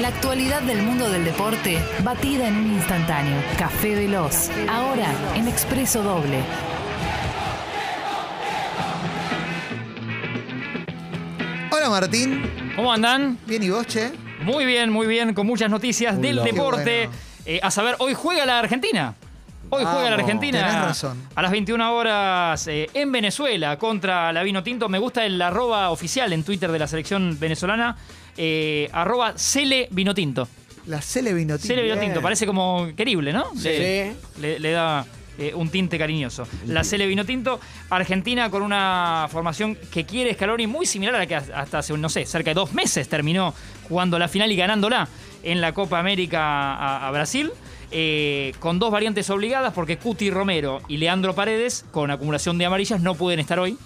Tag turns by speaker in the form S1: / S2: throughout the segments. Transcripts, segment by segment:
S1: La actualidad del mundo del deporte, batida en un instantáneo. Café Veloz, ahora en Expreso Doble.
S2: Hola Martín,
S3: ¿Cómo andan?
S2: bien y vos, che.
S3: Muy bien, muy bien, con muchas noticias
S2: Uy,
S3: del deporte.
S2: bueno.
S3: Eh, a saber, hoy juega la Argentina. Hoy juega la Argentina
S2: tenés razón.
S3: a las 21 horas eh, en Venezuela contra la Vino Tinto. Me gusta el arroba oficial en Twitter de la selección venezolana, eh, arroba Cele Vino Tinto.
S2: La Cele Vinotinto.
S3: Cele Vino Tinto, parece como querible, ¿no?
S4: Sí.
S3: Le, le- le da eh, un tinte cariñoso. La Cele Vino Tinto, Argentina con una formación que quiere Scaloni muy similar a la que hasta hace, no sé, cerca de dos meses terminó jugando la final y ganándola en la Copa América a, a Brasil. Eh, con dos variantes obligadas porque Cuti Romero y Leandro Paredes, con acumulación de amarillas, no pueden estar hoy.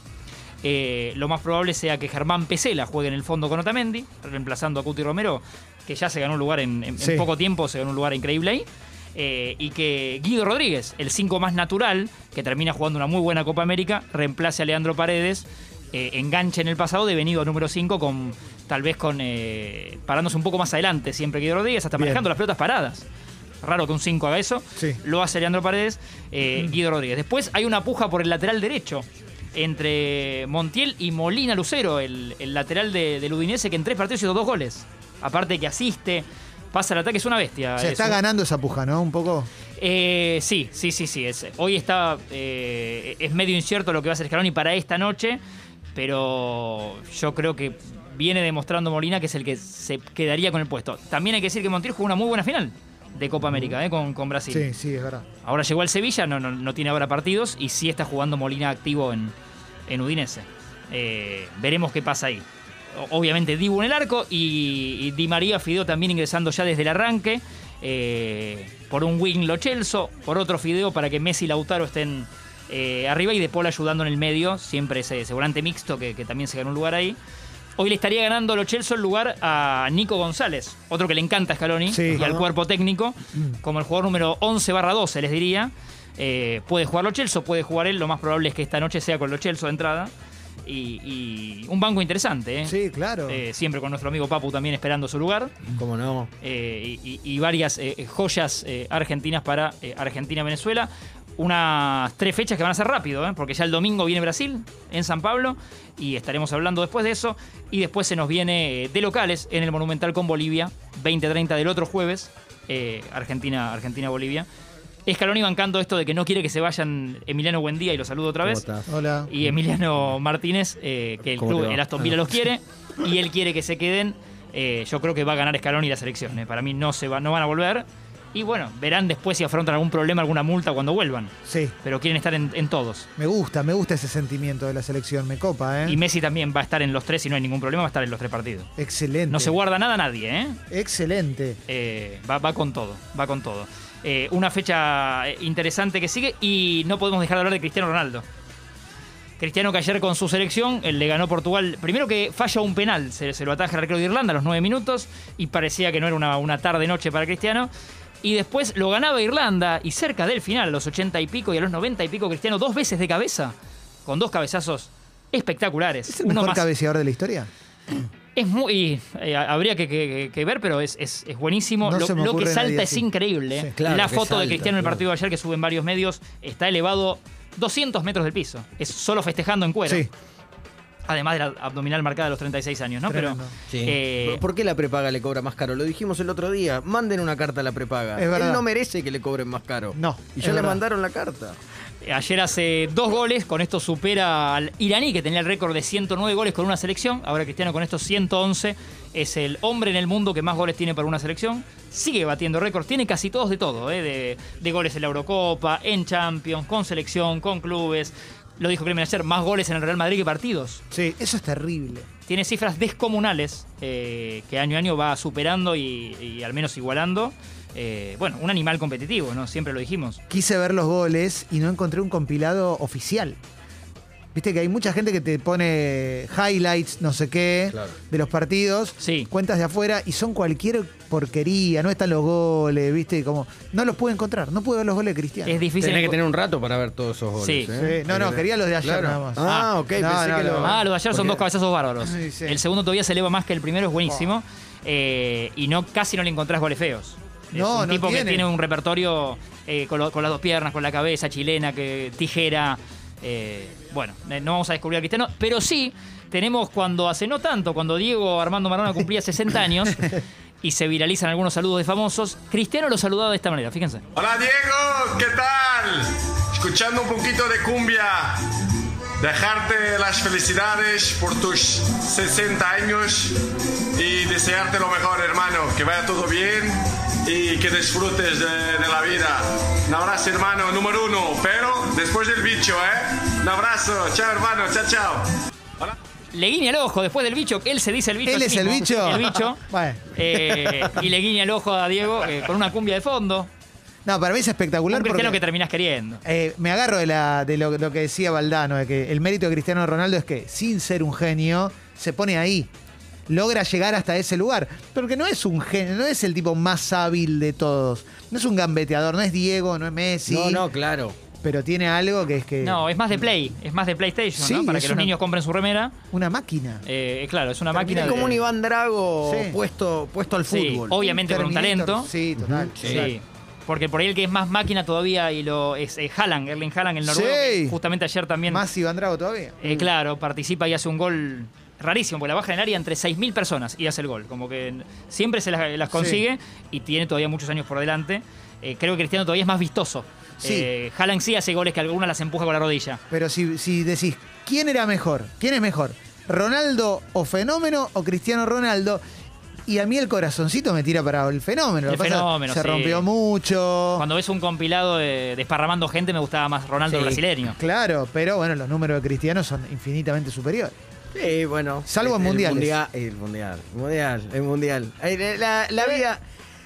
S3: Eh, lo más probable sea que Germán Pesela juegue en el fondo con Otamendi, reemplazando a Cuti Romero, que ya se ganó un lugar en, en- en
S2: Sí.
S3: poco tiempo, se ganó un lugar increíble ahí. Eh, y que Guido Rodríguez, el 5 más natural, que termina jugando una muy buena Copa América, reemplace a Leandro Paredes, eh, enganche en el pasado, devenido número 5, con tal vez con eh, parándose un poco más adelante, siempre Guido Rodríguez, hasta
S2: Bien.
S3: manejando las pelotas paradas. Raro que un 5 haga eso.
S2: Sí.
S3: Lo hace Leandro Paredes, eh, Guido Rodríguez. Después hay una puja por el lateral derecho entre Montiel y Molina Lucero, el, el lateral de, del Udinese, que en tres partidos hizo dos goles. Aparte que asiste, pasa el ataque, es una bestia.
S2: Se
S3: Es
S2: está
S3: un-
S2: ganando esa puja, ¿no? Un poco.
S3: eh, sí, sí, sí, sí. Es, hoy está. eh, es medio incierto lo que va a hacer Scaloni para esta noche, pero yo creo que viene demostrando Molina que es el que se quedaría con el puesto. También hay que decir que Montiel jugó una muy buena final de Copa América eh, con, con Brasil.
S2: Sí, sí, es verdad.
S3: Ahora llegó al Sevilla, no, no, no tiene ahora partidos y sí está jugando Molina activo en, en Udinese. Eh, veremos qué pasa ahí. Obviamente Dibu en el arco y, y Di María Fideo también ingresando ya desde el arranque. eh, por un wing Lo Celso, por otro Fideo para que Messi y Lautaro estén arriba y De Paul ayudando en el medio, siempre ese, volante mixto que, que también se ganó un lugar ahí. Hoy le estaría ganando Lo Celso el lugar a Nico González, otro que le encanta a Scaloni
S2: Sí.
S3: y al cuerpo técnico, como el jugador número 11 barra 12, les diría. Eh, puede jugar Lo Celso, puede jugar él, lo más probable es que esta noche sea con Lo Celso de entrada. Y, y un banco interesante, ¿eh?
S2: Sí, claro.
S3: Eh, siempre con nuestro amigo Papu también esperando su lugar.
S4: ¿Cómo no?
S3: Eh, y, y- varias joyas argentinas para Argentina-Venezuela. Unas tres fechas que van a ser rápido, ¿eh? porque ya el domingo viene Brasil en San Pablo y estaremos hablando después de eso. Y después se nos viene eh, de locales en el Monumental con Bolivia, 20-30 del otro jueves, eh, Argentina- Argentina-Bolivia. Escaloni bancando esto de que no quiere que se vayan Emiliano Buendía y lo saludo otra
S4: ¿Cómo
S3: vez.
S4: estás?
S2: Hola.
S3: Y Emiliano Martínez, eh, que el
S4: ¿Cómo
S3: club, el Aston Villa los quiere, y él quiere que se queden. Eh, yo creo que va a ganar Scaloni la selección. eh. Para mí no, se va, no van a volver. Y bueno, verán después si afrontan algún problema, alguna multa cuando vuelvan.
S2: Sí,
S3: Pero quieren estar en, en todos.
S2: me gusta, me gusta ese sentimiento de la selección. Me copa, ¿eh?
S3: Y Messi también va a estar en los tres y no hay ningún problema, va a estar en los tres partidos.
S2: Excelente.
S3: No se guarda nada a nadie, ¿eh?
S2: Excelente.
S3: Eh, va, va con todo, va con todo. Eh, una fecha eh, interesante que sigue y no podemos dejar de hablar de Cristiano Ronaldo. Cristiano que ayer con su selección él le ganó Portugal. Primero que falla un penal, se, se lo ataja el arquero de Irlanda a los nueve minutos y parecía que no era una, una tarde-noche para Cristiano. Y después lo ganaba Irlanda y cerca del final, a los ochenta y pico y a los noventa y pico, Cristiano dos veces de cabeza, con dos cabezazos espectaculares.
S2: ¿Es el mejor
S3: más-
S2: cabeceador de la historia?
S3: es muy. eh, habría que, que- que ver, pero es, es- es buenísimo.
S2: No
S3: lo que salta es increíble.
S2: Sí.
S3: eh.
S4: Claro
S3: la foto de Cristiano en el partido de ayer que suben varios medios está elevado 200 metros del piso. Es solo festejando en cuero.
S2: Sí.
S3: Además de la abdominal marcada de los 36 años, ¿no?
S2: Tremendo.
S3: Pero.
S4: Sí.
S3: eh,
S4: ¿Por qué la prepaga le cobra más caro? Lo dijimos el otro día. Manden una carta a la prepaga.
S2: Es verdad.
S4: Él no merece que le cobren más caro.
S2: No,
S4: Y ya le mandaron la carta.
S3: Ayer hace dos goles, con esto supera al iraní que tenía el récord de 109 goles con una selección. Ahora Cristiano con estos 111 es el hombre en el mundo que más goles tiene para una selección. Sigue batiendo récords, tiene casi todos de todo, ¿eh? de, de goles en la Eurocopa, en Champions, con selección, con clubes. Lo dijo Clemen ayer, más goles en el Real Madrid que partidos.
S2: Sí, eso es terrible.
S3: Tiene cifras descomunales eh, que año a año va superando y, y al menos igualando. eh, bueno, un animal competitivo, ¿no? Siempre lo dijimos.
S2: Quise ver los goles y no encontré un compilado oficial. Viste que hay mucha gente que te pone highlights, no sé qué,
S4: Claro.
S2: de los partidos,
S3: Sí.
S2: cuentas de afuera y son cualquier porquería, no están los goles, viste, como no los pude encontrar, no pude ver los goles de Cristiano.
S3: Es difícil.
S4: Tenés que tener un rato para ver todos esos goles.
S3: Sí.
S4: ¿eh?
S2: Sí, no, no, quería los de ayer
S4: Claro.
S2: nada más.
S4: Ah, ok,
S2: No,
S4: pensé
S2: no,
S4: que
S2: no.
S4: lo...
S3: Ah, los de ayer son dos cabezazos bárbaros.
S2: Sí, sí.
S3: El segundo todavía se eleva más que el primero, es buenísimo. Eh, y no casi no le encontrás goles feos. Es
S2: No,
S3: un
S2: no
S3: tipo que
S2: tiene.
S3: tiene un repertorio eh, con, lo- con las dos piernas, con la cabeza chilena, que tijera. eh, bueno, eh, no vamos a descubrir a Cristiano, pero sí tenemos cuando hace no tanto, cuando Diego Armando Maradona cumplía 60 años y se viralizan algunos saludos de famosos, Cristiano lo saludaba de esta manera, fíjense.
S5: Hola Diego, ¿qué tal? Escuchando un poquito de cumbia. Dejarte las felicidades por tus 60 años y desearte lo mejor, hermano. Que vaya todo bien y que disfrutes de, de la vida. Un abrazo, hermano, número uno. Pero después del bicho, ¿eh? Un abrazo. Chao, hermano. Chao, chao. Hola.
S3: Le guiña el ojo después del bicho, que él se dice el bicho.
S2: ¿Él es el bicho?
S3: El bicho.
S2: Bueno.
S3: Eh, y le guiña el ojo a Diego eh, con una cumbia de fondo.
S2: No, para mí es
S3: Un
S2: espectacular
S3: cristiano
S2: porque
S3: que terminás queriendo.
S2: eh, me agarro de, la, de lo, lo que decía Valdano, de que el mérito de Cristiano Ronaldo es que sin ser un genio, se pone ahí. Logra llegar hasta ese lugar. Porque no es un genio, no es el tipo más hábil de todos. No es un gambeteador, no es Diego, no es Messi.
S4: No, no, claro.
S2: Pero tiene algo que es que.
S3: No, es más de Play, es más de PlayStation,
S2: Sí,
S3: ¿no? Para que los
S2: una-
S3: niños compren su remera.
S2: Una máquina.
S3: Eh, claro, es una máquina
S4: Es
S3: de.
S4: como un Iván Drago
S2: Sí.
S4: puesto, puesto al
S3: Sí,
S4: fútbol.
S3: obviamente con un talento.
S2: Sí, total.
S3: Sí.
S2: total.
S3: Porque por ahí el que es más máquina todavía y lo es eh, Haaland, Erling Haaland, el noruego,
S2: Sí.
S3: justamente ayer también.
S2: Más Iván Drago todavía.
S3: Eh, claro, participa y hace un gol rarísimo, porque la baja en el área entre 6.000 personas y hace el gol. Como que siempre se las, las consigue y tiene todavía muchos años por delante. Eh, creo que Cristiano todavía es más vistoso.
S2: Sí.
S3: Eh, Haaland sí hace goles que algunas las empuja con la rodilla.
S2: Pero si, si decís, ¿quién era mejor? ¿Quién es mejor? ¿Ronaldo o Fenómeno o Cristiano Ronaldo? Y a mí el corazoncito me tira para el fenómeno.
S3: El
S2: pasa,
S3: fenómeno,
S2: se
S3: sí.
S2: rompió mucho.
S3: Cuando ves un compilado de desparramando gente, me gustaba más Ronaldo
S4: Sí.
S3: brasileño.
S2: Claro, pero bueno, los números de Cristiano son infinitamente superiores.
S4: Sí, bueno.
S2: Salvo en mundiales.
S4: mundial, el mundial, mundial, el mundial. La, la vida,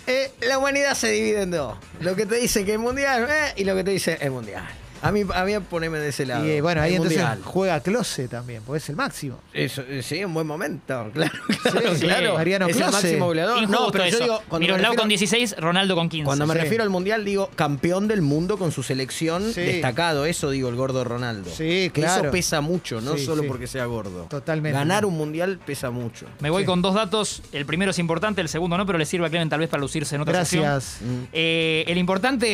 S4: eh, la humanidad se divide en dos. Lo que te dice que es mundial eh, y lo que te dice es mundial. A mí, a mí poneme de ese lado.
S2: Y eh, bueno, ahí
S4: El
S2: entonces
S4: mundial.
S2: juega Close también, porque es el máximo.
S4: Eso, eh, sí, un buen momento, claro, claro,
S2: Sí,
S4: claro.
S2: Mariano
S4: es el
S2: Klose.
S4: máximo goleador.
S3: Injusto
S4: No, pero yo
S3: eso.
S4: digo, cuando me
S3: Miroslav
S4: refiero-
S3: con 16, Ronaldo con 15.
S4: Cuando me
S2: Sí.
S4: refiero al mundial, digo campeón del mundo con su selección
S2: Sí.
S4: destacado. Eso digo el gordo Ronaldo.
S2: Sí, claro.
S4: Eso pesa mucho, no
S2: Sí,
S4: solo
S2: sí.
S4: porque sea gordo.
S2: Totalmente.
S4: Ganar un mundial pesa mucho.
S3: Me voy
S2: Sí.
S3: con dos datos. El primero es importante, el segundo no, pero le sirve a Clemen tal vez para lucirse en otra sección.
S2: Gracias.
S3: Eh, el importante,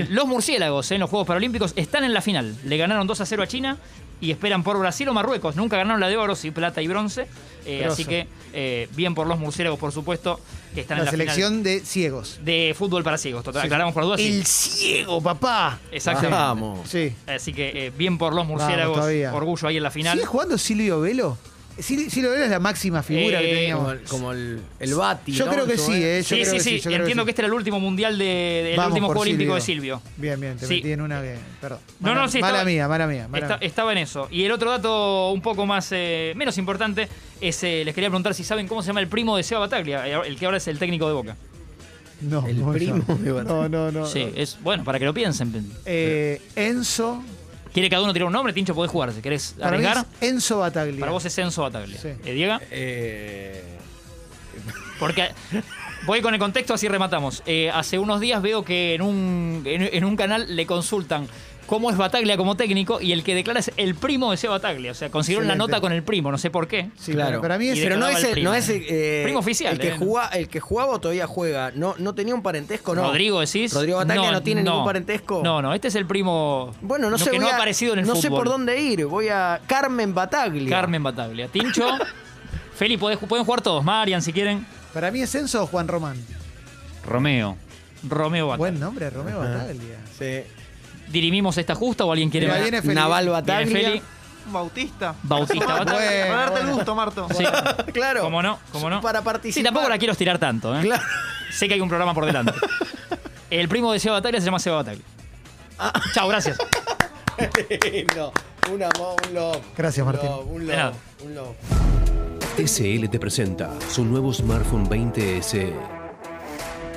S3: eh, los murciélagos en los Juegos Paralímpicos están en la final. Le ganaron 2 a 0 a China y esperan por Brasil o Marruecos. Nunca ganaron la de oro, sí, plata y bronce. Eh, así que eh, bien por los murciélagos, por supuesto, que están en
S2: La
S3: la
S2: selección
S3: final
S2: de ciegos.
S3: de fútbol para ciegos. Total, aclaramos por las dudas. sí.
S2: El ciego, papá.
S3: Exactamente.
S4: Vamos.
S2: Sí.
S3: Así que eh, bien por los murciélagos. Orgullo ahí en la final.
S2: ¿Sigue jugando Silvio Velo? Sil- Silvio Velo es la máxima figura que
S3: Eh,
S2: teníamos.
S4: Como el, como el, el Bati.
S2: Yo
S4: ¿no?
S2: creo que sí, eh. Yo
S3: Sí,
S2: creo
S3: sí,
S2: que
S3: sí.
S2: yo creo
S3: Entiendo
S2: sí.
S3: que este era el último mundial de, del
S2: Vamos
S3: último Juego Olímpico de
S2: Silvio. Bien, bien, te
S3: Sí.
S2: metí en una que. Perdón.
S3: No,
S2: Mala,
S3: no, sí,
S2: mala
S3: estaba-
S2: mía, mala mía. mala
S3: Está-
S2: mía.
S3: estaba en eso. Y el otro dato un poco más eh, menos importante es eh, les quería preguntar si saben cómo se llama el primo de Seba Bataglia, el que ahora es el técnico de Boca.
S2: No,
S4: El
S2: no,
S4: primo
S2: no.
S4: de Bataglia.
S2: No, no, no.
S3: Sí,
S2: no.
S3: es bueno para que lo piensen.
S2: Eh, Enzo.
S3: ¿Quiere cada uno tirar un nombre? Tincho, podés jugar si querés
S2: Para mí
S3: arriesgar.
S2: es Enzo Bataglia.
S3: Para vos es Enzo Bataglia.
S2: Sí.
S3: Eh, Diego,
S4: Eh,
S3: porque voy con el contexto así rematamos. Eh, hace unos días veo que en un, en, en un canal le consultan cómo es Bataglia como técnico y el que declara es el primo de Seba Bataglia. O sea, consiguieron la
S2: Excelente.
S3: nota con el primo, no sé por qué.
S2: Sí,
S4: claro.
S2: pero para mí es.
S3: Y
S4: Pero no
S3: declaraba
S4: es,
S3: el primo.
S4: no es el, eh,
S3: Primo oficial,
S4: El que,
S3: eh.
S4: jugaba, el que jugaba o todavía juega. No, no tenía un parentesco, ¿no?
S3: Rodrigo decís.
S4: Rodrigo Bataglia no, tiene ningún parentesco.
S3: No, no, este es el primo.
S4: Bueno, no sé.
S3: que
S4: voy
S3: no ha
S4: a-
S3: aparecido en el
S4: No
S3: fútbol.
S4: sé por dónde ir. Voy a Carmen Bataglia.
S3: Carmen Bataglia. Tincho. Feli, podés- pueden jugar todos. Marian, si quieren.
S2: Para mí es Enzo o Juan Román.
S3: Romeo. Romeo Bataglia.
S2: Buen nombre, Romeo Bataglia.
S4: Sí.
S3: ¿Dirimimos esta justa o alguien quiere
S2: Mira, viene Feli.
S4: Naval Bataglia.
S6: Bautista.
S3: Bautista Bataglia.
S2: Bueno,
S6: Para darte el gusto, Marto.
S3: Sí.
S4: claro.
S3: ¿Cómo no? ¿Cómo no?
S4: Para participar.
S3: Sí, tampoco la quiero estirar tanto. ¿eh?
S4: Claro.
S3: Sé que hay un programa por delante. El primo de Seba Bataglia se llama Seba Bataglia.
S4: Ah.
S3: Chao, gracias.
S4: no, un amor, un love.
S2: Gracias,
S4: Un
S2: Martín.
S4: love, un
S3: De nada.
S4: love, un love.
S7: TCL te presenta su nuevo smartphone 20S.